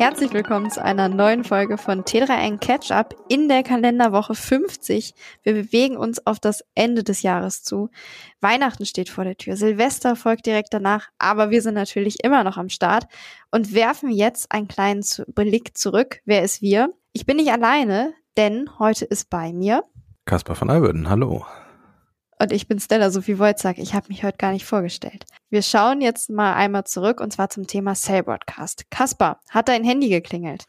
Herzlich willkommen zu einer neuen Folge von T3N Catch-Up in der Kalenderwoche 50. Wir bewegen uns auf das Ende des Jahres zu. Weihnachten steht vor der Tür, Silvester folgt direkt danach, aber wir sind natürlich immer noch am Start und werfen jetzt einen kleinen Blick zurück. Wer ist wir? Ich bin nicht alleine, denn heute ist bei mir Kaspar von Alberden, hallo. Und ich bin Stella Sophie Wojcak. Ich habe mich heute gar nicht vorgestellt. Wir schauen jetzt mal einmal zurück und zwar zum Thema Cell Broadcast. Kaspar, hat dein Handy geklingelt?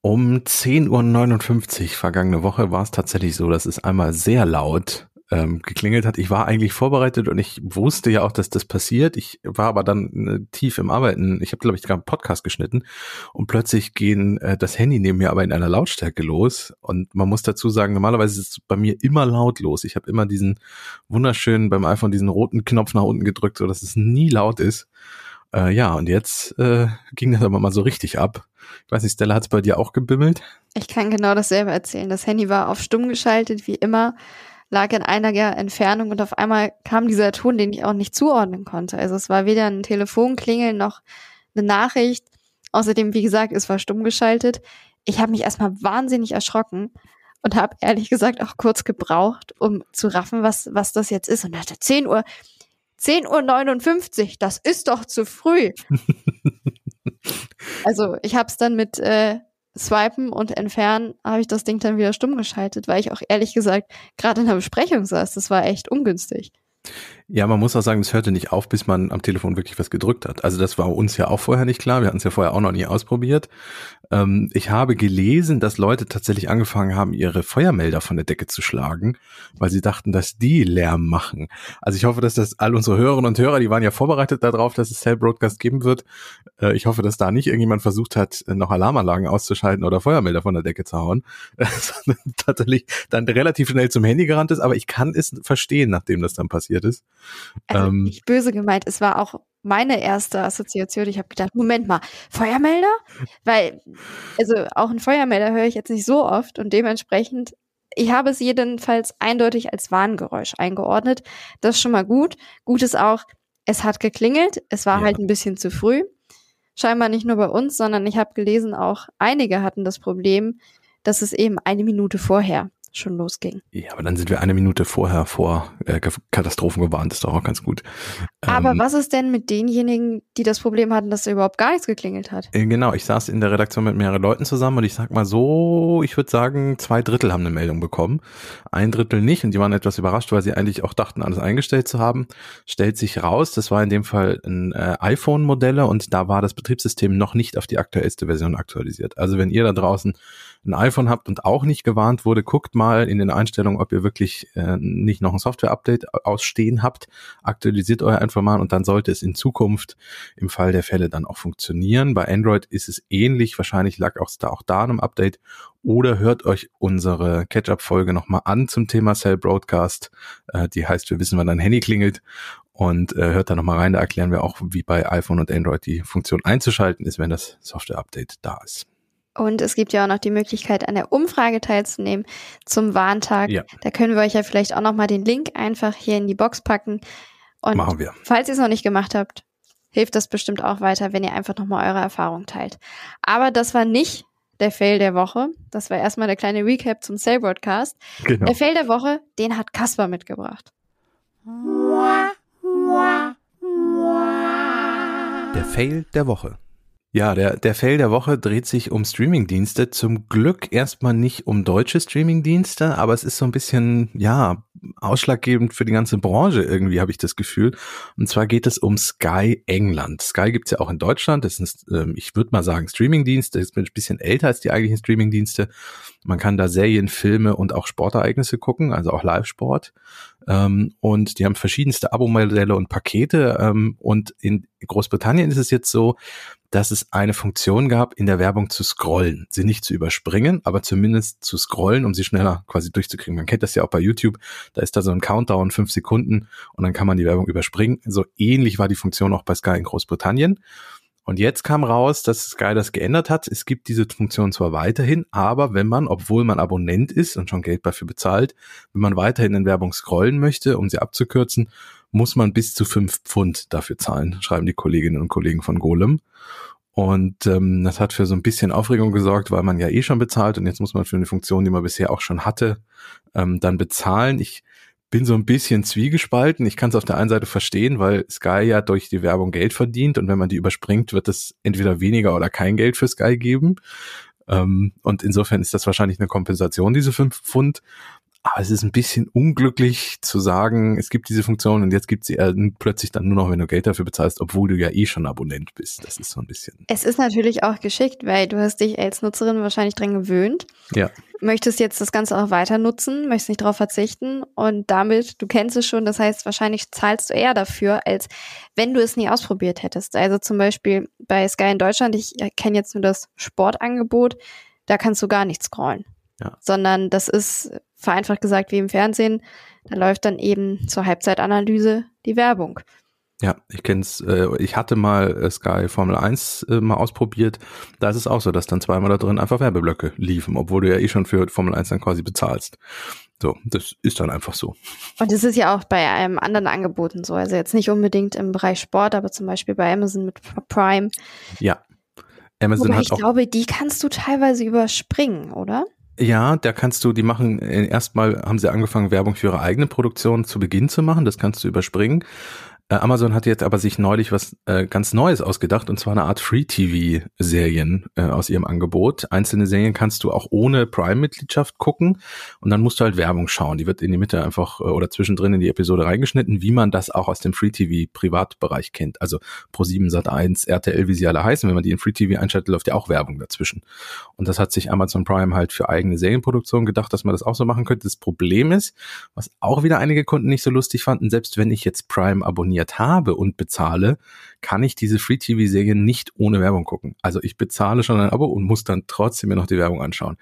Um 10.59 Uhr vergangene Woche war es tatsächlich so, dass es einmal sehr laut ähm, geklingelt hat. Ich war eigentlich vorbereitet und ich wusste ja auch, dass das passiert. Ich war aber dann äh, tief im Arbeiten. Ich habe, glaube ich, gerade einen Podcast geschnitten und plötzlich gehen äh, das Handy neben mir aber in einer Lautstärke los. Und man muss dazu sagen, normalerweise ist es bei mir immer lautlos. Ich habe immer diesen wunderschönen beim iPhone diesen roten Knopf nach unten gedrückt, so dass es nie laut ist. Äh, ja, und jetzt äh, ging das aber mal so richtig ab. Ich weiß nicht, Stella, hat es bei dir auch gebimmelt? Ich kann genau dasselbe erzählen. Das Handy war auf stumm geschaltet, wie immer lag in einiger Entfernung und auf einmal kam dieser Ton, den ich auch nicht zuordnen konnte. Also es war weder ein Telefonklingeln noch eine Nachricht. Außerdem, wie gesagt, es war stumm geschaltet. Ich habe mich erstmal wahnsinnig erschrocken und habe ehrlich gesagt auch kurz gebraucht, um zu raffen, was, was das jetzt ist. Und dachte, 10 Uhr, 10 Uhr 59, das ist doch zu früh. also ich habe es dann mit äh, Swipen und Entfernen habe ich das Ding dann wieder stumm geschaltet, weil ich auch ehrlich gesagt gerade in der Besprechung saß. Das war echt ungünstig. Ja, man muss auch sagen, es hörte nicht auf, bis man am Telefon wirklich was gedrückt hat. Also das war uns ja auch vorher nicht klar. Wir hatten es ja vorher auch noch nie ausprobiert. Ähm, ich habe gelesen, dass Leute tatsächlich angefangen haben, ihre Feuermelder von der Decke zu schlagen, weil sie dachten, dass die Lärm machen. Also ich hoffe, dass das all unsere Hörerinnen und Hörer, die waren ja vorbereitet darauf, dass es Cell Broadcast geben wird. Äh, ich hoffe, dass da nicht irgendjemand versucht hat, noch Alarmanlagen auszuschalten oder Feuermelder von der Decke zu hauen, sondern tatsächlich dann relativ schnell zum Handy gerannt ist. Aber ich kann es verstehen, nachdem das dann passiert ist. Also ähm, nicht böse gemeint, es war auch meine erste Assoziation. Ich habe gedacht, Moment mal, Feuermelder? Weil, also auch ein Feuermelder höre ich jetzt nicht so oft und dementsprechend, ich habe es jedenfalls eindeutig als Warngeräusch eingeordnet. Das ist schon mal gut. Gut ist auch, es hat geklingelt, es war ja. halt ein bisschen zu früh. Scheinbar nicht nur bei uns, sondern ich habe gelesen, auch einige hatten das Problem, dass es eben eine Minute vorher schon losging. Ja, aber dann sind wir eine Minute vorher vor äh, Katastrophen gewarnt, ist doch auch ganz gut. Aber ähm, was ist denn mit denjenigen, die das Problem hatten, dass da überhaupt gar nichts geklingelt hat? Äh, genau, ich saß in der Redaktion mit mehreren Leuten zusammen und ich sag mal so, ich würde sagen, zwei Drittel haben eine Meldung bekommen, ein Drittel nicht und die waren etwas überrascht, weil sie eigentlich auch dachten, alles eingestellt zu haben. Stellt sich raus, das war in dem Fall ein äh, iPhone-Modelle und da war das Betriebssystem noch nicht auf die aktuellste Version aktualisiert. Also wenn ihr da draußen ein iPhone habt und auch nicht gewarnt wurde, guckt mal in den Einstellungen, ob ihr wirklich äh, nicht noch ein Software-Update ausstehen habt. Aktualisiert euer einfach mal und dann sollte es in Zukunft im Fall der Fälle dann auch funktionieren. Bei Android ist es ähnlich. Wahrscheinlich lag auch da auch da einem Update. Oder hört euch unsere Catch-up-Folge nochmal an zum Thema Cell Broadcast. Äh, die heißt, wir wissen, wann dein Handy klingelt und äh, hört da nochmal rein, da erklären wir auch, wie bei iPhone und Android die Funktion einzuschalten ist, wenn das Software-Update da ist. Und es gibt ja auch noch die Möglichkeit, an der Umfrage teilzunehmen zum Warntag. Ja. Da können wir euch ja vielleicht auch noch mal den Link einfach hier in die Box packen. Und Machen wir. falls ihr es noch nicht gemacht habt, hilft das bestimmt auch weiter, wenn ihr einfach noch mal eure Erfahrung teilt. Aber das war nicht der Fail der Woche. Das war erstmal der kleine Recap zum Cell Broadcast. Genau. Der Fail der Woche, den hat Kasper mitgebracht. Der Fail der Woche. Ja, der, der Fail der Woche dreht sich um Streamingdienste. Zum Glück erstmal nicht um deutsche Streamingdienste, aber es ist so ein bisschen, ja, ausschlaggebend für die ganze Branche irgendwie, habe ich das Gefühl. Und zwar geht es um Sky England. Sky gibt's ja auch in Deutschland. Das ist, ähm, ich würde mal sagen, Streamingdienst. Das ist ein bisschen älter als die eigentlichen Streamingdienste. Man kann da Serien, Filme und auch Sportereignisse gucken, also auch Live-Sport. Ähm, und die haben verschiedenste Abo-Modelle und Pakete. Ähm, und in Großbritannien ist es jetzt so, dass es eine Funktion gab, in der Werbung zu scrollen. Sie nicht zu überspringen, aber zumindest zu scrollen, um sie schneller quasi durchzukriegen. Man kennt das ja auch bei YouTube. Da ist da so ein Countdown, fünf Sekunden, und dann kann man die Werbung überspringen. So ähnlich war die Funktion auch bei Sky in Großbritannien. Und jetzt kam raus, dass Sky das geändert hat. Es gibt diese Funktion zwar weiterhin, aber wenn man, obwohl man Abonnent ist und schon Geld dafür bezahlt, wenn man weiterhin in Werbung scrollen möchte, um sie abzukürzen, muss man bis zu fünf Pfund dafür zahlen, schreiben die Kolleginnen und Kollegen von Golem. Und ähm, das hat für so ein bisschen Aufregung gesorgt, weil man ja eh schon bezahlt und jetzt muss man für eine Funktion, die man bisher auch schon hatte, ähm, dann bezahlen. Ich bin so ein bisschen zwiegespalten. Ich kann es auf der einen Seite verstehen, weil Sky ja durch die Werbung Geld verdient und wenn man die überspringt, wird es entweder weniger oder kein Geld für Sky geben. Ähm, und insofern ist das wahrscheinlich eine Kompensation, diese fünf Pfund. Aber es ist ein bisschen unglücklich zu sagen, es gibt diese Funktion und jetzt gibt sie äh, plötzlich dann nur noch, wenn du Geld dafür bezahlst, obwohl du ja eh schon Abonnent bist. Das ist so ein bisschen. Es ist natürlich auch geschickt, weil du hast dich als Nutzerin wahrscheinlich dran gewöhnt. Ja. Möchtest jetzt das Ganze auch weiter nutzen, möchtest nicht darauf verzichten und damit, du kennst es schon, das heißt, wahrscheinlich zahlst du eher dafür, als wenn du es nie ausprobiert hättest. Also zum Beispiel bei Sky in Deutschland, ich kenne jetzt nur das Sportangebot, da kannst du gar nicht scrollen. Ja. Sondern das ist vereinfacht gesagt wie im Fernsehen. Da läuft dann eben zur Halbzeitanalyse die Werbung. Ja, ich kenn's. Äh, ich hatte mal äh, Sky Formel 1 äh, mal ausprobiert. Da ist es auch so, dass dann zweimal da drin einfach Werbeblöcke liefen, obwohl du ja eh schon für Formel 1 dann quasi bezahlst. So, das ist dann einfach so. Und das ist ja auch bei einem anderen Angeboten so. Also jetzt nicht unbedingt im Bereich Sport, aber zum Beispiel bei Amazon mit Prime. Ja. Amazon Wobei hat ich auch. glaube, die kannst du teilweise überspringen, oder? Ja, da kannst du, die machen, äh, erstmal haben sie angefangen, Werbung für ihre eigene Produktion zu Beginn zu machen, das kannst du überspringen. Äh, Amazon hat jetzt aber sich neulich was äh, ganz Neues ausgedacht und zwar eine Art Free-TV-Serien äh, aus ihrem Angebot. Einzelne Serien kannst du auch ohne Prime-Mitgliedschaft gucken und dann musst du halt Werbung schauen. Die wird in die Mitte einfach äh, oder zwischendrin in die Episode reingeschnitten, wie man das auch aus dem Free-TV-Privatbereich kennt. Also Pro7 Sat1, RTL, wie sie alle heißen. Wenn man die in Free-TV einschaltet, läuft ja auch Werbung dazwischen. Und das hat sich Amazon Prime halt für eigene Serienproduktion gedacht, dass man das auch so machen könnte. Das Problem ist, was auch wieder einige Kunden nicht so lustig fanden, selbst wenn ich jetzt Prime abonniere, abonniert habe und bezahle, kann ich diese Free-TV-Serien nicht ohne Werbung gucken. Also ich bezahle schon ein Abo und muss dann trotzdem mir noch die Werbung anschauen.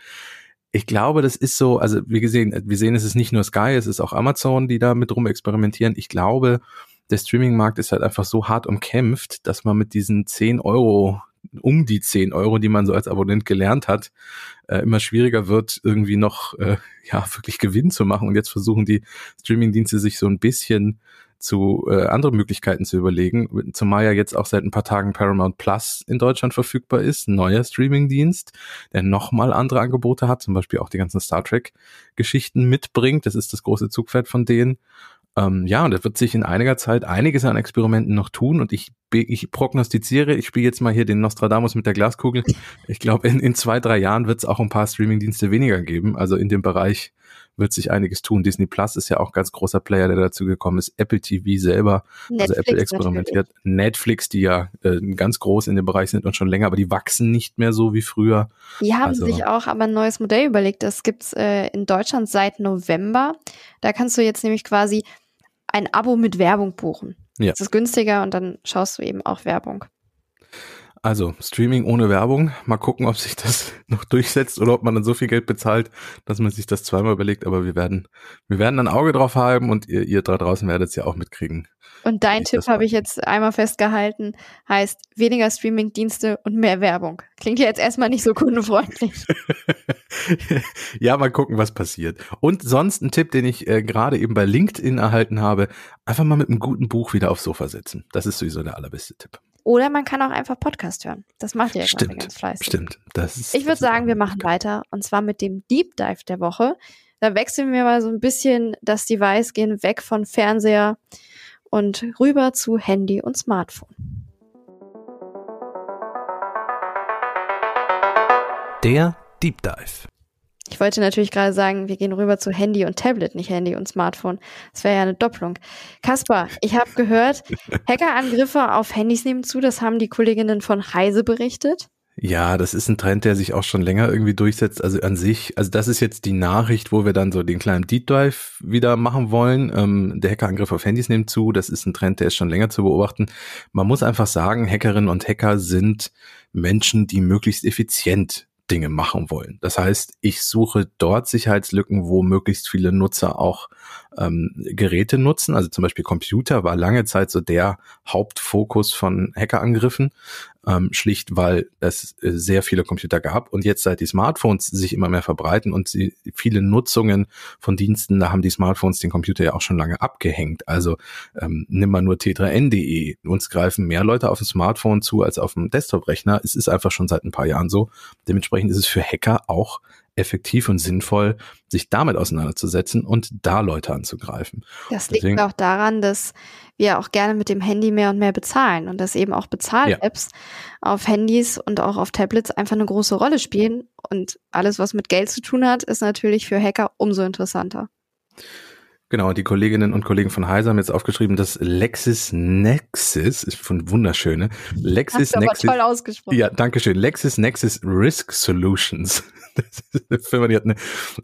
Ich glaube, das ist so, also wie gesehen, wir sehen, es ist nicht nur Sky, es ist auch Amazon, die da mit rum experimentieren. Ich glaube, der Streaming-Markt ist halt einfach so hart umkämpft, dass man mit diesen 10 Euro, um die 10 Euro, die man so als Abonnent gelernt hat, äh, immer schwieriger wird, irgendwie noch äh, ja wirklich Gewinn zu machen. Und jetzt versuchen die Streaming-Dienste sich so ein bisschen zu äh, andere Möglichkeiten zu überlegen, zumal ja jetzt auch seit ein paar Tagen Paramount Plus in Deutschland verfügbar ist, neuer Streamingdienst, der nochmal andere Angebote hat, zum Beispiel auch die ganzen Star Trek Geschichten mitbringt. Das ist das große Zugpferd von denen. Ähm, ja, und da wird sich in einiger Zeit einiges an Experimenten noch tun und ich, ich prognostiziere, ich spiele jetzt mal hier den Nostradamus mit der Glaskugel. Ich glaube, in, in zwei, drei Jahren wird es auch ein paar Streamingdienste weniger geben, also in dem Bereich wird sich einiges tun. Disney Plus ist ja auch ganz großer Player, der dazu gekommen ist. Apple TV selber, also Netflix also Apple experimentiert. Natürlich. Netflix, die ja äh, ganz groß in dem Bereich sind und schon länger, aber die wachsen nicht mehr so wie früher. Die haben also, sich auch aber ein neues Modell überlegt. Das gibt's äh, in Deutschland seit November. Da kannst du jetzt nämlich quasi ein Abo mit Werbung buchen. Ja. Das ist günstiger und dann schaust du eben auch Werbung. Also Streaming ohne Werbung. Mal gucken, ob sich das noch durchsetzt oder ob man dann so viel Geld bezahlt, dass man sich das zweimal überlegt. Aber wir werden, wir werden ein Auge drauf haben und ihr, ihr da draußen werdet es ja auch mitkriegen. Und dein Tipp habe ich jetzt einmal festgehalten, heißt weniger Streaming-Dienste und mehr Werbung. Klingt ja jetzt erstmal nicht so kundenfreundlich. ja, mal gucken, was passiert. Und sonst ein Tipp, den ich äh, gerade eben bei LinkedIn erhalten habe, einfach mal mit einem guten Buch wieder aufs Sofa setzen. Das ist sowieso der allerbeste Tipp. Oder man kann auch einfach Podcast hören. Das macht ihr ja stimmt, ganz fleißig. Stimmt. Das ist, ich würde sagen, wir machen weiter und zwar mit dem Deep Dive der Woche. Da wechseln wir mal so ein bisschen das Device, gehen weg von Fernseher und rüber zu Handy und Smartphone. Der Deep Dive. Ich wollte natürlich gerade sagen, wir gehen rüber zu Handy und Tablet, nicht Handy und Smartphone. Das wäre ja eine Doppelung. Kaspar, ich habe gehört, Hackerangriffe auf Handys nehmen zu. Das haben die Kolleginnen von Heise berichtet. Ja, das ist ein Trend, der sich auch schon länger irgendwie durchsetzt. Also an sich, also das ist jetzt die Nachricht, wo wir dann so den kleinen Deep Dive wieder machen wollen. Ähm, der Hackerangriff auf Handys nimmt zu. Das ist ein Trend, der ist schon länger zu beobachten. Man muss einfach sagen, Hackerinnen und Hacker sind Menschen, die möglichst effizient Dinge machen wollen. Das heißt, ich suche dort Sicherheitslücken, wo möglichst viele Nutzer auch ähm, Geräte nutzen. Also zum Beispiel Computer war lange Zeit so der Hauptfokus von Hackerangriffen. Ähm, schlicht weil es äh, sehr viele Computer gab und jetzt seit die Smartphones sich immer mehr verbreiten und sie, viele Nutzungen von Diensten, da haben die Smartphones den Computer ja auch schon lange abgehängt. Also ähm, nimm mal nur tetra-n.de. Uns greifen mehr Leute auf dem Smartphone zu als auf dem Desktop-Rechner. Es ist einfach schon seit ein paar Jahren so. Dementsprechend ist es für Hacker auch effektiv und sinnvoll, sich damit auseinanderzusetzen und da Leute anzugreifen. Das liegt Deswegen, auch daran, dass wir auch gerne mit dem Handy mehr und mehr bezahlen und dass eben auch Bezahl-Apps ja. auf Handys und auch auf Tablets einfach eine große Rolle spielen. Und alles, was mit Geld zu tun hat, ist natürlich für Hacker umso interessanter. Genau, die Kolleginnen und Kollegen von Heise haben jetzt aufgeschrieben, dass LexisNexis, ist von wunderschöne, LexisNexis. toll ausgesprochen. Ja, danke schön. LexisNexis Risk Solutions. Das ist eine Firma, die hat eine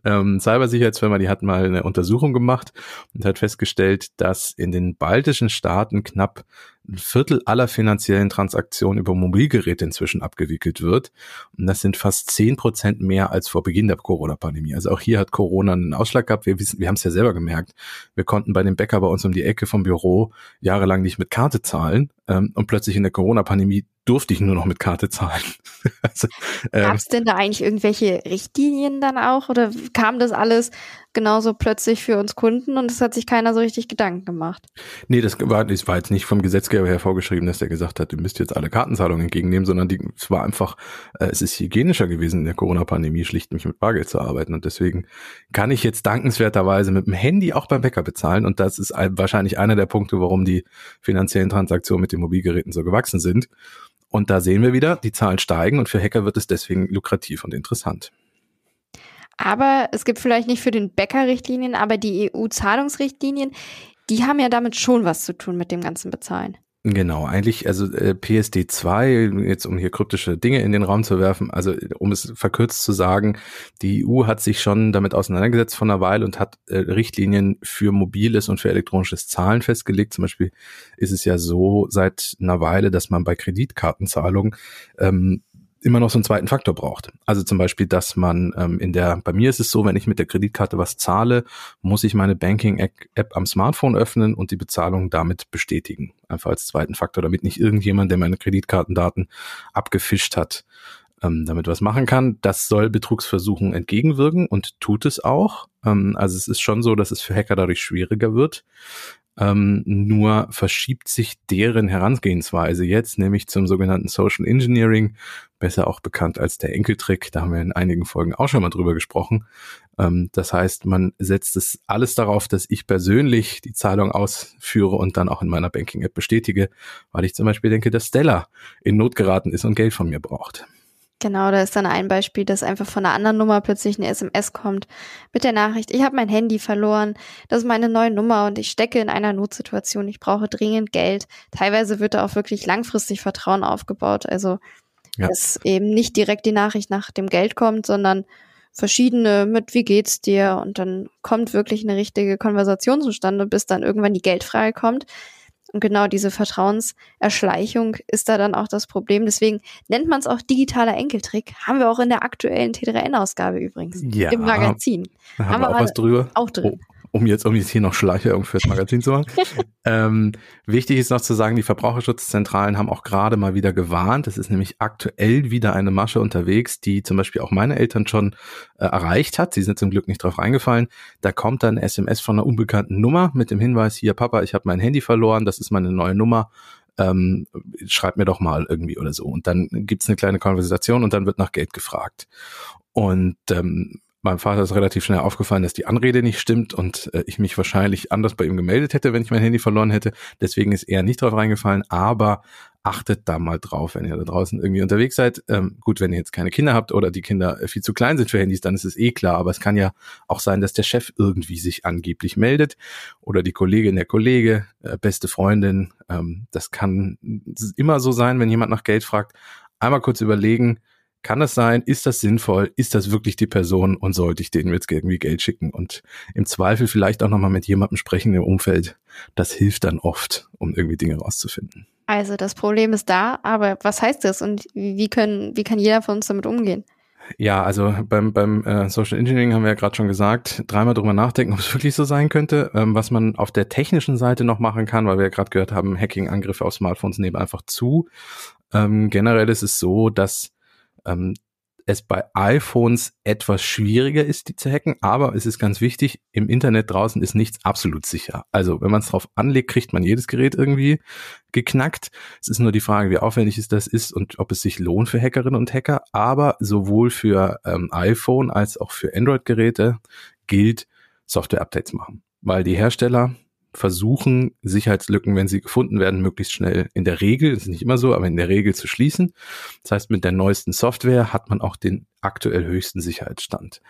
ähm, Cybersicherheitsfirma, die hat mal eine Untersuchung gemacht und hat festgestellt, dass in den baltischen Staaten knapp ein Viertel aller finanziellen Transaktionen über Mobilgeräte inzwischen abgewickelt wird. Und das sind fast zehn Prozent mehr als vor Beginn der Corona-Pandemie. Also auch hier hat Corona einen Ausschlag gehabt. Wir wissen, wir haben es ja selber gemerkt. Wir konnten bei dem Bäcker bei uns um die Ecke vom Büro jahrelang nicht mit Karte zahlen. Ähm, und plötzlich in der Corona-Pandemie durfte ich nur noch mit Karte zahlen. also, ähm, Gab es denn da eigentlich irgendwelche Richtlinien dann auch oder kam das alles genauso plötzlich für uns Kunden und es hat sich keiner so richtig Gedanken gemacht? Nee, das war, das war jetzt nicht vom Gesetzgeber her vorgeschrieben, dass der gesagt hat, ihr müsst jetzt alle Kartenzahlungen entgegennehmen, sondern die, es war einfach, äh, es ist hygienischer gewesen in der Corona-Pandemie schlicht nicht mit Bargeld zu arbeiten und deswegen kann ich jetzt dankenswerterweise mit dem Handy auch beim Bäcker bezahlen und das ist wahrscheinlich einer der Punkte, warum die finanziellen Transaktionen mit den Mobilgeräten so gewachsen sind. Und da sehen wir wieder, die Zahlen steigen und für Hacker wird es deswegen lukrativ und interessant. Aber es gibt vielleicht nicht für den Bäcker Richtlinien, aber die EU-Zahlungsrichtlinien, die haben ja damit schon was zu tun mit dem ganzen Bezahlen. Genau, eigentlich, also äh, PSD 2, jetzt um hier kryptische Dinge in den Raum zu werfen, also um es verkürzt zu sagen, die EU hat sich schon damit auseinandergesetzt von einer Weile und hat äh, Richtlinien für mobiles und für elektronisches Zahlen festgelegt. Zum Beispiel ist es ja so seit einer Weile, dass man bei Kreditkartenzahlungen ähm, immer noch so einen zweiten Faktor braucht. Also zum Beispiel, dass man ähm, in der, bei mir ist es so, wenn ich mit der Kreditkarte was zahle, muss ich meine Banking-App am Smartphone öffnen und die Bezahlung damit bestätigen. Einfach als zweiten Faktor, damit nicht irgendjemand, der meine Kreditkartendaten abgefischt hat, ähm, damit was machen kann. Das soll Betrugsversuchen entgegenwirken und tut es auch. Ähm, also es ist schon so, dass es für Hacker dadurch schwieriger wird. Ähm, nur verschiebt sich deren Herangehensweise jetzt, nämlich zum sogenannten Social Engineering, besser auch bekannt als der Enkeltrick. Da haben wir in einigen Folgen auch schon mal drüber gesprochen. Ähm, das heißt, man setzt es alles darauf, dass ich persönlich die Zahlung ausführe und dann auch in meiner Banking-App bestätige, weil ich zum Beispiel denke, dass Stella in Not geraten ist und Geld von mir braucht. Genau, da ist dann ein Beispiel, dass einfach von einer anderen Nummer plötzlich eine SMS kommt mit der Nachricht, ich habe mein Handy verloren, das ist meine neue Nummer und ich stecke in einer Notsituation, ich brauche dringend Geld. Teilweise wird da auch wirklich langfristig Vertrauen aufgebaut, also ja. dass eben nicht direkt die Nachricht nach dem Geld kommt, sondern verschiedene mit wie geht's dir und dann kommt wirklich eine richtige Konversation zustande, bis dann irgendwann die Geldfrage kommt. Und genau diese Vertrauenserschleichung ist da dann auch das Problem. Deswegen nennt man es auch digitaler Enkeltrick. Haben wir auch in der aktuellen T3N-Ausgabe übrigens. Ja, im Magazin. Haben, haben wir auch was drüber? Auch drin. Oh um jetzt, um jetzt hier noch Schleichwerbung fürs Magazin zu machen. ähm, wichtig ist noch zu sagen, die Verbraucherschutzzentralen haben auch gerade mal wieder gewarnt. Es ist nämlich aktuell wieder eine Masche unterwegs, die zum Beispiel auch meine Eltern schon äh, erreicht hat. Sie sind zum Glück nicht drauf reingefallen. Da kommt dann SMS von einer unbekannten Nummer mit dem Hinweis, hier Papa, ich habe mein Handy verloren, das ist meine neue Nummer. Ähm, schreib mir doch mal irgendwie oder so. Und dann gibt's eine kleine Konversation und dann wird nach Geld gefragt. Und ähm, Meinem Vater ist relativ schnell aufgefallen, dass die Anrede nicht stimmt und äh, ich mich wahrscheinlich anders bei ihm gemeldet hätte, wenn ich mein Handy verloren hätte. Deswegen ist er nicht drauf reingefallen, aber achtet da mal drauf, wenn ihr da draußen irgendwie unterwegs seid. Ähm, gut, wenn ihr jetzt keine Kinder habt oder die Kinder viel zu klein sind für Handys, dann ist es eh klar. Aber es kann ja auch sein, dass der Chef irgendwie sich angeblich meldet oder die Kollegin, der Kollege, äh, beste Freundin. Ähm, das kann immer so sein, wenn jemand nach Geld fragt. Einmal kurz überlegen, kann das sein? Ist das sinnvoll? Ist das wirklich die Person? Und sollte ich denen jetzt irgendwie Geld schicken? Und im Zweifel vielleicht auch nochmal mit jemandem sprechen im Umfeld. Das hilft dann oft, um irgendwie Dinge rauszufinden. Also das Problem ist da, aber was heißt das und wie können, wie kann jeder von uns damit umgehen? Ja, also beim, beim äh, Social Engineering haben wir ja gerade schon gesagt, dreimal drüber nachdenken, ob es wirklich so sein könnte. Ähm, was man auf der technischen Seite noch machen kann, weil wir ja gerade gehört haben, Hacking-Angriffe auf Smartphones nehmen einfach zu Ähm, generell ist es so, dass ähm, es bei iPhones etwas schwieriger ist, die zu hacken, aber es ist ganz wichtig, im Internet draußen ist nichts absolut sicher. Also wenn man es drauf anlegt, kriegt man jedes Gerät irgendwie geknackt. Es ist nur die Frage, wie aufwendig es das ist und ob es sich lohnt für Hackerinnen und Hacker. Aber sowohl für ähm, iPhone als auch für Android-Geräte gilt, Software-Updates machen. Weil die Hersteller versuchen, Sicherheitslücken, wenn sie gefunden werden, möglichst schnell in der Regel, ist nicht immer so, aber in der Regel zu schließen. Das heißt, mit der neuesten Software hat man auch den aktuell höchsten Sicherheitsstand.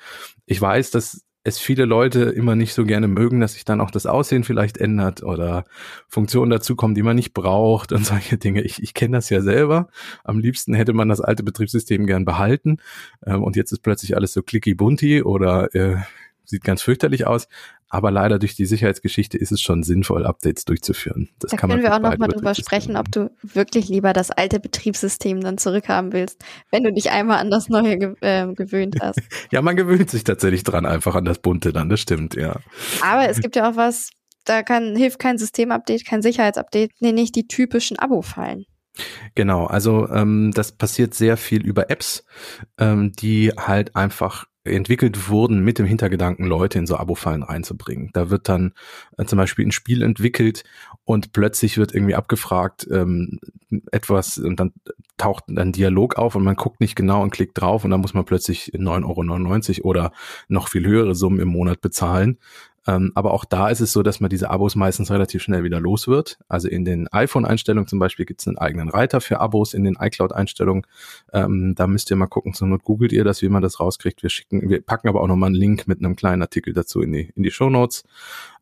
Ich weiß, dass es viele Leute immer nicht so gerne mögen, dass sich dann auch das Aussehen vielleicht ändert oder Funktionen dazukommen, die man nicht braucht und solche Dinge. Ich, ich kenne das ja selber. Am liebsten hätte man das alte Betriebssystem gern behalten ähm, und jetzt ist plötzlich alles so clicky bunty oder äh, sieht ganz fürchterlich aus. Aber leider durch die Sicherheitsgeschichte ist es schon sinnvoll, Updates durchzuführen. Das da kann können wir auch noch mal drüber sprechen, ob du wirklich lieber das alte Betriebssystem dann zurückhaben willst, wenn du dich einmal an das neue ge äh, gewöhnt hast. ja, man gewöhnt sich tatsächlich dran, einfach an das bunte dann, das stimmt, ja. Aber es gibt ja auch was, da kann, hilft kein Systemupdate, kein Sicherheitsupdate, nee, nicht die typischen Abo-Fallen. Genau, also ähm, das passiert sehr viel über Apps, ähm, die halt einfach entwickelt wurden mit dem Hintergedanken, Leute in so Abo-Fallen reinzubringen. Da wird dann äh, zum Beispiel ein Spiel entwickelt und plötzlich wird irgendwie abgefragt ähm, etwas und dann taucht ein Dialog auf und man guckt nicht genau und klickt drauf und dann muss man plötzlich 9,99 Euro oder noch viel höhere Summen im Monat bezahlen. Ähm, aber auch da ist es so, dass man diese Abos meistens relativ schnell wieder los wird. Also in den iPhone-Einstellungen zum Beispiel gibt es einen eigenen Reiter für Abos, in den iCloud-Einstellungen. Ähm, da müsst ihr mal gucken, zur Not googelt ihr das, wie man das rauskriegt. Wir schicken, wir packen aber auch nochmal einen Link mit einem kleinen Artikel dazu in die, in die Show Notes.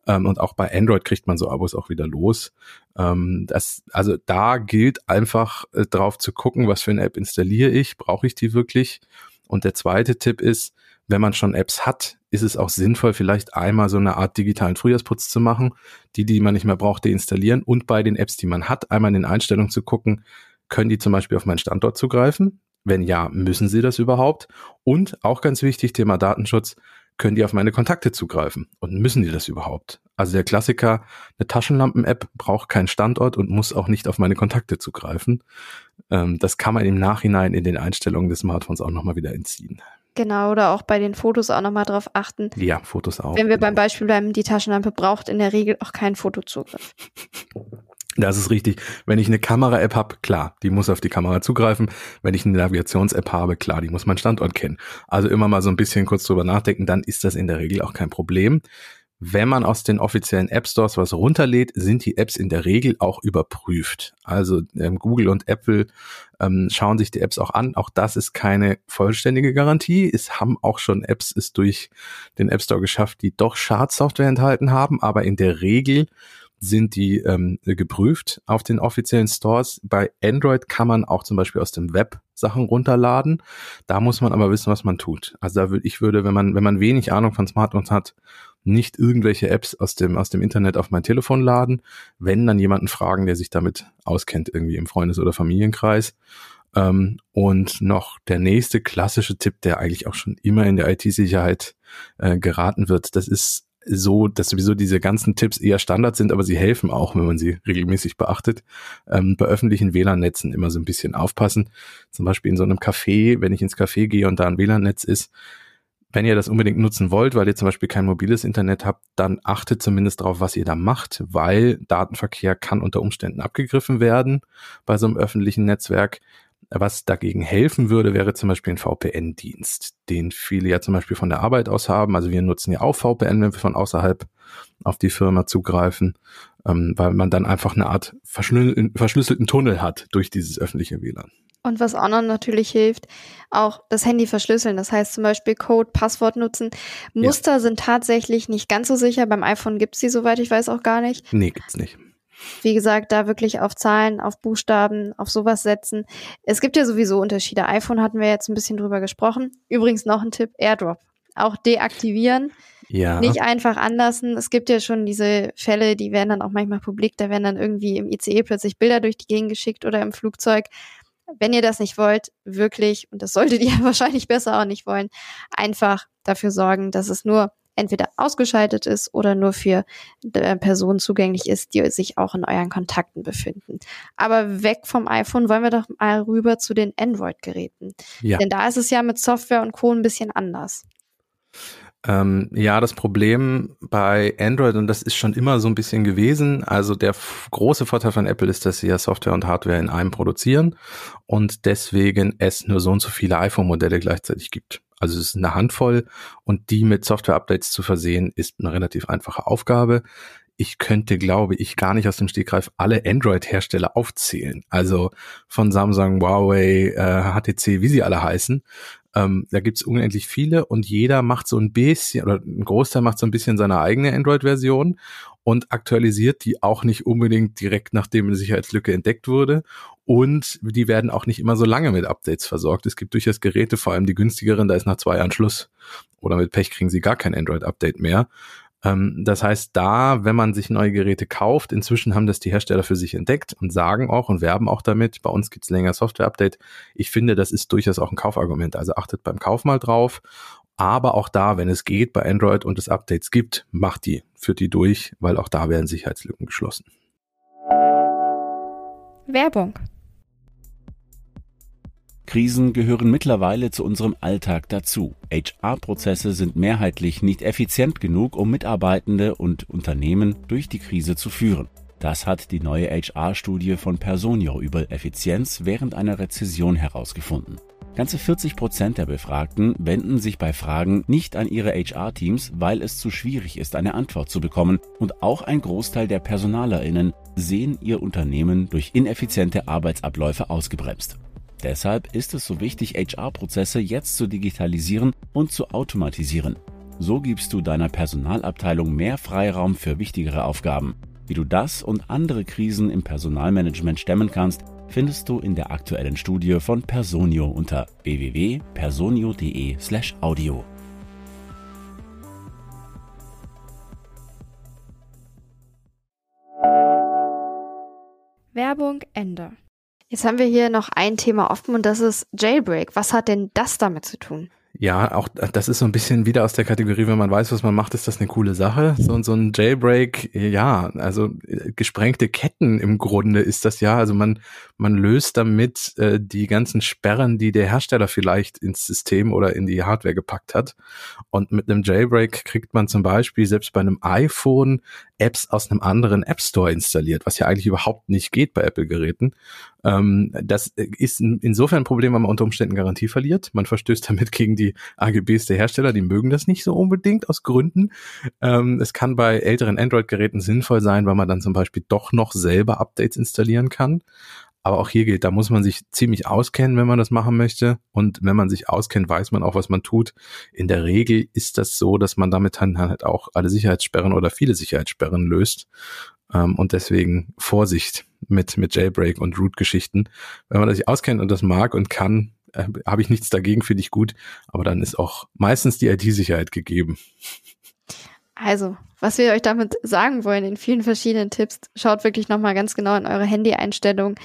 Ähm, und auch bei Android kriegt man so Abos auch wieder los. Ähm, das, also da gilt einfach äh, drauf zu gucken, was für eine App installiere ich, brauche ich die wirklich? Und der zweite Tipp ist, wenn man schon Apps hat, ist es auch sinnvoll, vielleicht einmal so eine Art digitalen Frühjahrsputz zu machen, die, die man nicht mehr braucht, deinstallieren und bei den Apps, die man hat, einmal in den Einstellungen zu gucken, können die zum Beispiel auf meinen Standort zugreifen? Wenn ja, müssen sie das überhaupt? Und auch ganz wichtig, Thema Datenschutz, können die auf meine Kontakte zugreifen? Und müssen die das überhaupt? Also der Klassiker, eine Taschenlampen-App braucht keinen Standort und muss auch nicht auf meine Kontakte zugreifen. Ähm, das kann man im Nachhinein in den Einstellungen des Smartphones auch nochmal wieder entziehen. Genau, oder auch bei den Fotos auch nochmal drauf achten. Ja, Fotos auch. Wenn wir genau. beim Beispiel bleiben, die Taschenlampe braucht in der Regel auch keinen Fotozugriff. Das ist richtig. Wenn ich eine Kamera-App habe, klar, die muss auf die Kamera zugreifen. Wenn ich eine Navigations-App habe, klar, die muss meinen Standort kennen. Also immer mal so ein bisschen kurz drüber nachdenken, dann ist das in der Regel auch kein Problem. Wenn man aus den offiziellen App Stores was runterlädt, sind die Apps in der Regel auch überprüft. Also ähm, Google und Apple ähm, schauen sich die Apps auch an. Auch das ist keine vollständige Garantie. Es haben auch schon Apps es durch den App Store geschafft, die doch Schadsoftware enthalten haben, aber in der Regel sind die ähm, geprüft auf den offiziellen Stores. Bei Android kann man auch zum Beispiel aus dem Web Sachen runterladen. Da muss man aber wissen, was man tut. Also da würde ich würde, wenn man wenn man wenig Ahnung von Smartphones hat, nicht irgendwelche Apps aus dem, aus dem Internet auf mein Telefon laden, wenn dann jemanden fragen, der sich damit auskennt, irgendwie im Freundes- oder Familienkreis. Ähm, und noch der nächste klassische Tipp, der eigentlich auch schon immer in der IT-Sicherheit äh, geraten wird, das ist so, dass sowieso diese ganzen Tipps eher Standard sind, aber sie helfen auch, wenn man sie regelmäßig beachtet. Ähm, bei öffentlichen WLAN-Netzen immer so ein bisschen aufpassen. Zum Beispiel in so einem Café, wenn ich ins Café gehe und da ein WLAN-Netz ist, wenn ihr das unbedingt nutzen wollt, weil ihr zum Beispiel kein mobiles Internet habt, dann achtet zumindest darauf, was ihr da macht, weil Datenverkehr kann unter Umständen abgegriffen werden bei so einem öffentlichen Netzwerk. Was dagegen helfen würde, wäre zum Beispiel ein VPN-Dienst, den viele ja zum Beispiel von der Arbeit aus haben. Also wir nutzen ja auch VPN, wenn wir von außerhalb auf die Firma zugreifen, ähm, weil man dann einfach eine Art verschlüsselten Tunnel hat durch dieses öffentliche WLAN. Und was auch noch natürlich hilft, auch das Handy verschlüsseln. Das heißt zum Beispiel Code, Passwort nutzen. Muster ja. sind tatsächlich nicht ganz so sicher. Beim iPhone gibt's die, soweit ich weiß, auch gar nicht. Nee, gibt's nicht. Wie gesagt, da wirklich auf Zahlen, auf Buchstaben, auf sowas setzen. Es gibt ja sowieso Unterschiede. iPhone hatten wir jetzt ein bisschen drüber gesprochen. Übrigens noch ein Tipp, AirDrop. Auch deaktivieren. Ja. Nicht einfach anlassen. Es gibt ja schon diese Fälle, die werden dann auch manchmal publik. Da werden dann irgendwie im ICE plötzlich Bilder durch die Gegend geschickt oder im Flugzeug wenn ihr das nicht wollt, wirklich, und das solltet ihr wahrscheinlich besser auch nicht wollen, einfach dafür sorgen, dass es nur entweder ausgeschaltet ist oder nur für äh, Personen zugänglich ist, die sich auch in euren Kontakten befinden. Aber weg vom iPhone wollen wir doch mal rüber zu den Android-Geräten. Ja. Denn da ist es ja mit Software und Co. ein bisschen anders. Ähm, ja, das Problem bei Android, und das ist schon immer so ein bisschen gewesen, also der große Vorteil von Apple ist, dass sie ja Software und Hardware in einem produzieren und deswegen es nur so und so viele iPhone-Modelle gleichzeitig gibt. Also es ist eine Handvoll und die mit Software-Updates zu versehen, ist eine relativ einfache Aufgabe. Ich könnte, glaube ich, gar nicht aus dem Stegreif alle Android-Hersteller aufzählen. Also von Samsung, Huawei, äh, HTC, wie sie alle heißen. Ähm, da gibt's unendlich viele und jeder macht so ein bisschen, oder ein Großteil macht so ein bisschen seine eigene Android-Version und aktualisiert die auch nicht unbedingt direkt, nachdem eine Sicherheitslücke entdeckt wurde. Und die werden auch nicht immer so lange mit Updates versorgt. Es gibt durchaus Geräte, vor allem die günstigeren, da ist nach zwei Jahren Schluss. Oder mit Pech kriegen sie gar kein Android-Update mehr. Ähm, das heißt, da, wenn man sich neue Geräte kauft, inzwischen haben das die Hersteller für sich entdeckt und sagen auch und werben auch damit, bei uns gibt's länger Software-Update. Ich finde, das ist durchaus auch ein Kaufargument. Also achtet beim Kauf mal drauf. Aber auch da, wenn es geht bei Android und es Updates gibt, macht die, führt die durch, weil auch da werden Sicherheitslücken geschlossen. Werbung Krisen gehören mittlerweile zu unserem Alltag dazu. HR-Prozesse sind mehrheitlich nicht effizient genug, um Mitarbeitende und Unternehmen durch die Krise zu führen. Das hat die neue HR-Studie von Personio über Effizienz während einer Rezession herausgefunden. Ganze 40 Prozent der Befragten wenden sich bei Fragen nicht an ihre HR-Teams, weil es zu schwierig ist, eine Antwort zu bekommen. Und auch ein Großteil der PersonalerInnen sehen ihr Unternehmen durch ineffiziente Arbeitsabläufe ausgebremst. Deshalb ist es so wichtig, HR-Prozesse jetzt zu digitalisieren und zu automatisieren. So gibst du deiner Personalabteilung mehr Freiraum für wichtigere Aufgaben. Wie du das und andere Krisen im Personalmanagement stemmen kannst, findest du in der aktuellen Studie von Personio unter www.personio.de/audio. Werbung Ende. Jetzt haben wir hier noch ein Thema offen und das ist Jailbreak. Was hat denn das damit zu tun? Ja, auch das ist so ein bisschen wieder aus der Kategorie, wenn man weiß, was man macht, ist das eine coole Sache. So, so ein Jailbreak, ja, also äh, gesprengte Ketten im Grunde ist das ja. Also man, man löst damit äh, die ganzen Sperren, die der Hersteller vielleicht ins System oder in die Hardware gepackt hat. Und mit einem Jailbreak kriegt man zum Beispiel selbst bei einem iPhone Apps aus einem anderen App Store installiert, was ja eigentlich überhaupt nicht geht bei Apple-Geräten. Ähm, das ist insofern ein Problem, weil man unter Umständen Garantie verliert. Man verstößt damit gegen die AGBs der Hersteller, die mögen das nicht so unbedingt aus Gründen. Ähm, es kann bei älteren Android-Geräten sinnvoll sein, weil man dann zum Beispiel doch noch selber Updates installieren kann. Aber auch hier gilt, da muss man sich ziemlich auskennen, wenn man das machen möchte. Und wenn man sich auskennt, weiß man auch, was man tut. In der Regel ist das so, dass man damit dann halt auch alle Sicherheitssperren oder viele Sicherheitssperren löst. Ähm, und deswegen Vorsicht mit, mit Jailbreak und Root-Geschichten. Wenn man sich auskennt und das mag und kann, äh, habe ich nichts dagegen, finde ich gut. Aber dann ist auch meistens die IT-Sicherheit gegeben. Also, was wir euch damit sagen wollen in vielen verschiedenen Tipps, schaut wirklich nochmal ganz genau in eure Handy-Einstellungen.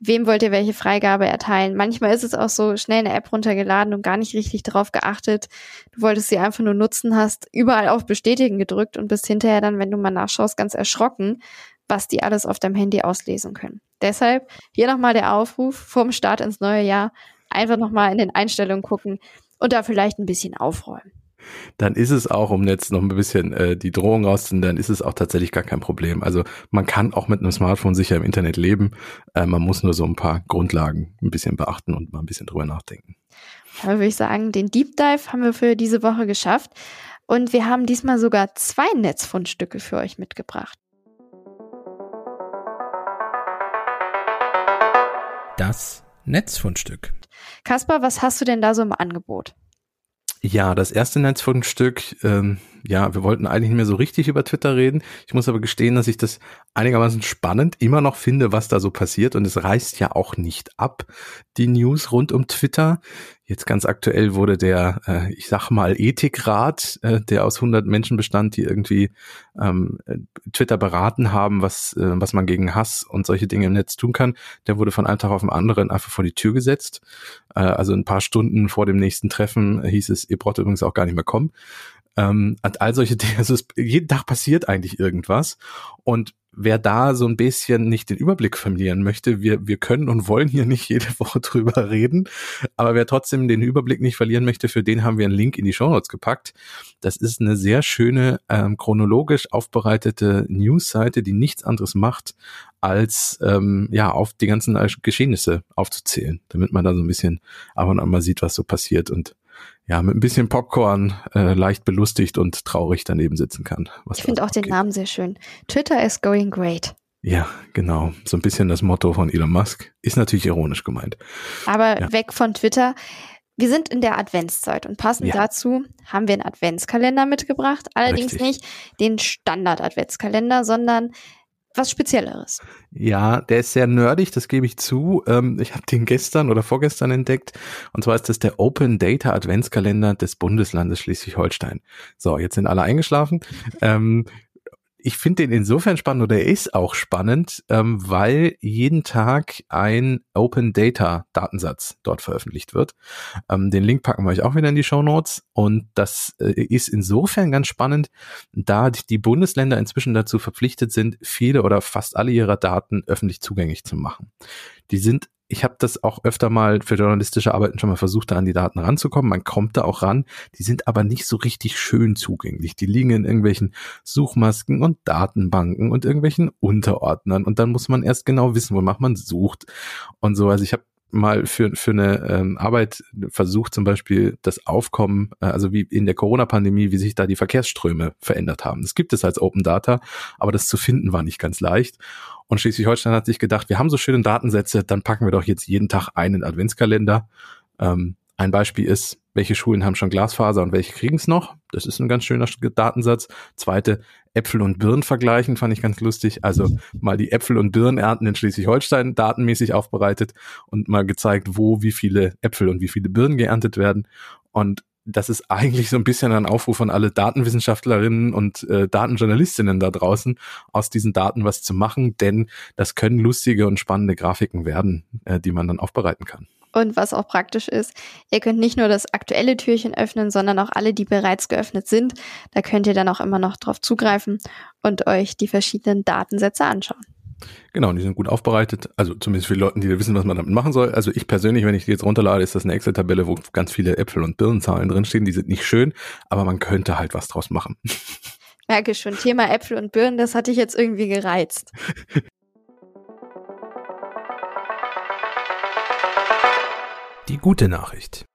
Wem wollt ihr welche Freigabe erteilen? Manchmal ist es auch so schnell eine App runtergeladen und gar nicht richtig darauf geachtet. Du wolltest sie einfach nur nutzen, hast überall auf Bestätigen gedrückt und bist hinterher dann, wenn du mal nachschaust, ganz erschrocken, was die alles auf deinem Handy auslesen können. Deshalb hier nochmal der Aufruf vom Start ins neue Jahr. Einfach nochmal in den Einstellungen gucken und da vielleicht ein bisschen aufräumen dann ist es auch, um jetzt noch ein bisschen äh, die Drohung rauszunehmen, dann ist es auch tatsächlich gar kein Problem. Also man kann auch mit einem Smartphone sicher im Internet leben. Äh, man muss nur so ein paar Grundlagen ein bisschen beachten und mal ein bisschen drüber nachdenken. Da würde ich sagen, den Deep Dive haben wir für diese Woche geschafft. Und wir haben diesmal sogar zwei Netzfundstücke für euch mitgebracht. Das Netzfundstück. Kaspar, was hast du denn da so im Angebot? Ja, das erste Netzfundstück, ähm, ja, wir wollten eigentlich nicht mehr so richtig über Twitter reden. Ich muss aber gestehen, dass ich das einigermaßen spannend immer noch finde, was da so passiert. Und es reißt ja auch nicht ab, die News rund um Twitter. Jetzt ganz aktuell wurde der, äh, ich sag mal, Ethikrat, äh, der aus 100 Menschen bestand, die irgendwie ähm, Twitter beraten haben, was, äh, was man gegen Hass und solche Dinge im Netz tun kann, der wurde von einem Tag auf den anderen einfach vor die Tür gesetzt. Äh, also ein paar Stunden vor dem nächsten Treffen hieß es, ihr braucht übrigens auch gar nicht mehr kommen. Ähm, und all solche Dinge. Also es, jeden Tag passiert eigentlich irgendwas. Und wer da so ein bisschen nicht den Überblick verlieren möchte, wir, wir können und wollen hier nicht jede Woche drüber reden, aber wer trotzdem den Überblick nicht verlieren möchte, für den haben wir einen Link in die Show Notes gepackt. Das ist eine sehr schöne, ähm, chronologisch aufbereitete News-Seite, die nichts anderes macht, als ähm, ja auf die ganzen Geschehnisse aufzuzählen, damit man da so ein bisschen ab und an mal sieht, was so passiert und ja, mit ein bisschen Popcorn äh, leicht belustigt und traurig daneben sitzen kann. ich finde auch den Namen sehr schön. Twitter is going great. Ja, genau. So ein bisschen das Motto von Elon Musk. Ist natürlich ironisch gemeint. Aber ja. weg von Twitter. Wir sind in der Adventszeit und passend ja. dazu haben wir einen Adventskalender mitgebracht. Allerdings Richtig. nicht den Standard-Adventskalender, sondern was Spezielleres. Ja, der ist sehr nerdig, das gebe ich zu. Ähm, ich habe den gestern oder vorgestern entdeckt. Und zwar ist das der Open Data Adventskalender des Bundeslandes Schleswig-Holstein. So, jetzt sind alle eingeschlafen. Ähm, ich finde den insofern spannend oder er ist auch spannend, ähm, weil jeden Tag ein Open Data Datensatz dort veröffentlicht wird. Ähm, den Link packen wir euch auch wieder in die Show Notes und das äh, ist insofern ganz spannend, da die Bundesländer inzwischen dazu verpflichtet sind, viele oder fast alle ihrer Daten öffentlich zugänglich zu machen. Die sind ich habe das auch öfter mal für journalistische Arbeiten schon mal versucht, da an die Daten ranzukommen. Man kommt da auch ran. Die sind aber nicht so richtig schön zugänglich. Die liegen in irgendwelchen Suchmasken und Datenbanken und irgendwelchen Unterordnern. Und dann muss man erst genau wissen, wonach man sucht und so. Also ich habe mal für, für eine ähm, Arbeit versucht, zum Beispiel das Aufkommen, äh, also wie in der Corona-Pandemie, wie sich da die Verkehrsströme verändert haben. Das gibt es als Open Data, aber das zu finden war nicht ganz leicht. Und Schleswig-Holstein hat sich gedacht, wir haben so schöne Datensätze, dann packen wir doch jetzt jeden Tag einen Adventskalender. Ähm, ein Beispiel ist, welche Schulen haben schon Glasfaser und welche kriegen es noch? Das ist ein ganz schöner Datensatz. Zweite, Äpfel und Birnen vergleichen, fand ich ganz lustig. Also mal die Äpfel und Birnenernten in Schleswig-Holstein datenmäßig aufbereitet und mal gezeigt, wo wie viele Äpfel und wie viele Birnen geerntet werden. Und das ist eigentlich so ein bisschen ein Aufruf an alle Datenwissenschaftlerinnen und äh, Datenjournalistinnen da draußen, aus diesen Daten was zu machen, denn das können lustige und spannende Grafiken werden, äh, die man dann aufbereiten kann. Und was auch praktisch ist, ihr könnt nicht nur das aktuelle Türchen öffnen, sondern auch alle, die bereits geöffnet sind. Da könnt ihr dann auch immer noch drauf zugreifen und euch die verschiedenen Datensätze anschauen. Genau, die sind gut aufbereitet. Also zumindest für die Leute, die wissen, was man damit machen soll. Also ich persönlich, wenn ich die jetzt runterlade, ist das eine Excel-Tabelle, wo ganz viele Äpfel und Birnenzahlen drinstehen. Die sind nicht schön, aber man könnte halt was draus machen. Merke schon, Thema Äpfel und Birnen, das hatte ich jetzt irgendwie gereizt. Die gute Nachricht.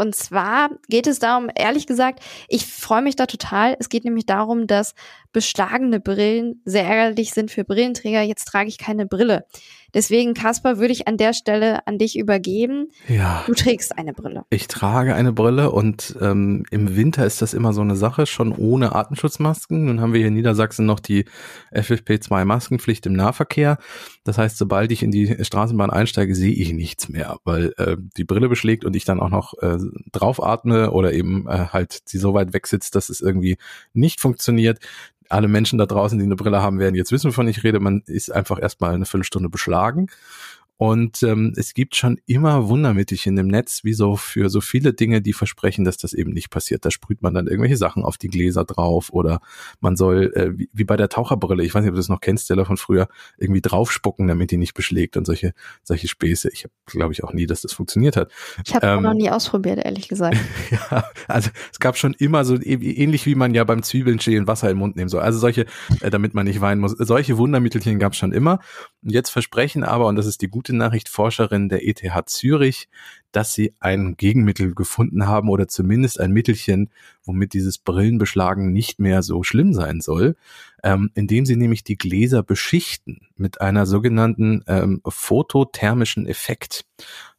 Und zwar geht es darum, ehrlich gesagt, ich freue mich da total. Es geht nämlich darum, dass beschlagene Brillen sehr ärgerlich sind für Brillenträger. Jetzt trage ich keine Brille. Deswegen, Kasper, würde ich an der Stelle an dich übergeben. Ja. Du trägst eine Brille. Ich trage eine Brille und ähm, im Winter ist das immer so eine Sache, schon ohne Atemschutzmasken. Nun haben wir hier in Niedersachsen noch die FFP2 Maskenpflicht im Nahverkehr. Das heißt, sobald ich in die Straßenbahn einsteige, sehe ich nichts mehr, weil äh, die Brille beschlägt und ich dann auch noch äh, drauf atme oder eben äh, halt sie so weit weg sitzt, dass es irgendwie nicht funktioniert alle Menschen da draußen, die eine Brille haben, werden jetzt wissen, wovon ich rede. Man ist einfach erstmal eine Viertelstunde beschlagen. Und ähm, es gibt schon immer Wundermittelchen im Netz, wie so für so viele Dinge, die versprechen, dass das eben nicht passiert. Da sprüht man dann irgendwelche Sachen auf die Gläser drauf oder man soll, äh, wie, wie bei der Taucherbrille, ich weiß nicht, ob du das noch kennst, Stella von früher, irgendwie draufspucken, damit die nicht beschlägt und solche, solche Späße. Ich habe, glaube ich, auch nie, dass das funktioniert hat. Ich habe ähm, noch nie ausprobiert, ehrlich gesagt. ja, also es gab schon immer so, e, ähnlich wie man ja beim Zwiebeln schälen Wasser im Mund nehmen soll. Also solche, äh, damit man nicht weinen muss. Solche Wundermittelchen gab es schon immer. Und jetzt versprechen aber, und das ist die gute Nachricht, Forscherin der ETH Zürich, dass sie ein Gegenmittel gefunden haben oder zumindest ein Mittelchen, womit dieses Brillenbeschlagen nicht mehr so schlimm sein soll, ähm, indem sie nämlich die Gläser beschichten mit einer sogenannten ähm, photothermischen Effekt.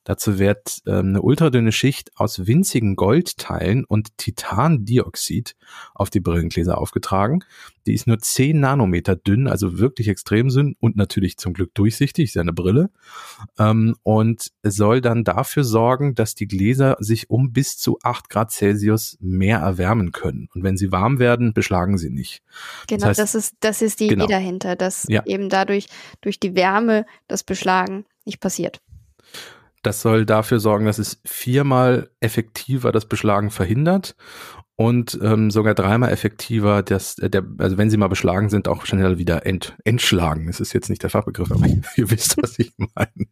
Dazu wird ähm, eine ultradünne Schicht aus winzigen Goldteilen und Titandioxid auf die Brillengläser aufgetragen. Die ist nur 10 Nanometer dünn, also wirklich extrem dünn und natürlich zum Glück durchsichtig, ist ja eine Brille. Ähm, und soll dann dafür sorgen, dass die Gläser sich um bis zu 8 Grad Celsius mehr erwärmen können. Und wenn sie warm werden, beschlagen sie nicht. Genau, das, heißt, das ist, das ist die genau. Idee dahinter, dass ja. eben dadurch, durch die Wärme, das Beschlagen nicht passiert. Das soll dafür sorgen, dass es viermal effektiver das Beschlagen verhindert. und ähm, sogar dreimal effektiver, dass äh, der, also wenn sie mal beschlagen sind, auch schnell wieder ent, entschlagen. Das ist jetzt nicht der Fachbegriff, aber ihr wisst, was ich meine.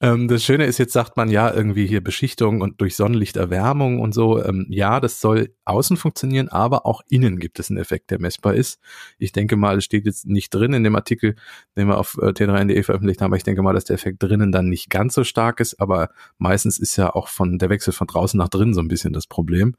Ähm, das Schöne ist, jetzt sagt man ja irgendwie hier Beschichtung und durch Sonnenlichterwärmung und so. Ähm, ja, das soll außen funktionieren, aber auch innen gibt es einen Effekt, der messbar ist. Ich denke mal, es steht jetzt nicht drin in dem Artikel, den wir auf äh, t3n.de veröffentlicht haben, aber ich denke mal, dass der Effekt drinnen dann nicht ganz so stark ist, aber meistens ist ja auch von der Wechsel von draußen nach drinnen so ein bisschen das Problem.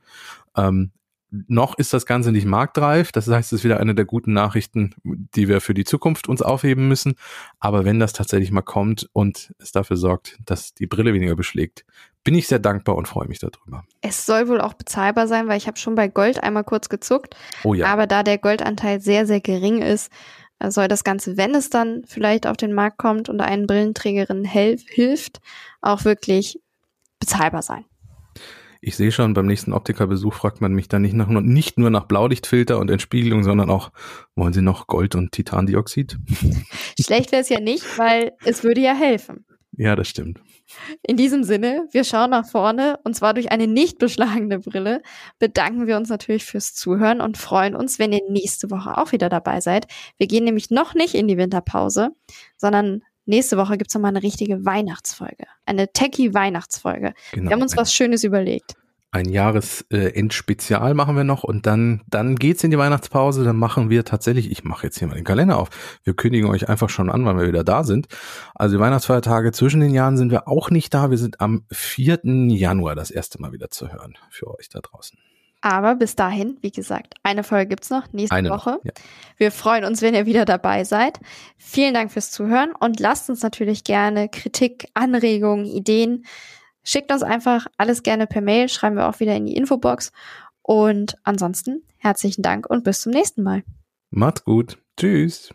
Ähm, noch ist das Ganze nicht marktreif. Das heißt, es ist wieder eine der guten Nachrichten, die wir für die Zukunft uns aufheben müssen. Aber wenn das tatsächlich mal kommt und es dafür sorgt, dass die Brille weniger beschlägt, bin ich sehr dankbar und freue mich darüber. Es soll wohl auch bezahlbar sein, weil ich habe schon bei Gold einmal kurz gezuckt. Oh ja. Aber da der Goldanteil sehr, sehr gering ist, soll das Ganze, wenn es dann vielleicht auf den Markt kommt und einen Brillenträgerin hilft, auch wirklich bezahlbar sein. Ich sehe schon, beim nächsten Optikerbesuch fragt man mich dann nicht, nach, nicht nur nach Blaulichtfilter und Entspiegelung, sondern auch, wollen Sie noch Gold und Titandioxid? Schlecht wäre es ja nicht, weil es würde ja helfen. Ja, das stimmt. In diesem Sinne, wir schauen nach vorne und zwar durch eine nicht beschlagene Brille. Bedanken wir uns natürlich fürs Zuhören und freuen uns, wenn ihr nächste Woche auch wieder dabei seid. Wir gehen nämlich noch nicht in die Winterpause, sondern nächste Woche gibt's nochmal eine richtige Weihnachtsfolge. Eine Techie-Weihnachtsfolge. Genau. Wir haben uns was Schönes überlegt. Ein Jahresendspezial machen wir noch und dann, dann geht's in die Weihnachtspause. Dann machen wir tatsächlich, ich mache jetzt hier mal den Kalender auf. Wir kündigen euch einfach schon an, wann wir wieder da sind. Also die Weihnachtsfeiertage zwischen den Jahren sind wir auch nicht da. Wir sind am 4. Januar das erste Mal wieder zu hören für euch da draußen. Aber bis dahin, wie gesagt, eine Folge gibt's noch nächste eine Woche. Noch, ja. Wir freuen uns, wenn ihr wieder dabei seid. Vielen Dank fürs Zuhören und lasst uns natürlich gerne Kritik, Anregungen, Ideen. Schickt uns einfach alles gerne per Mail, schreiben wir auch wieder in die Infobox. Und ansonsten herzlichen Dank und bis zum nächsten Mal. Macht's gut. Tschüss.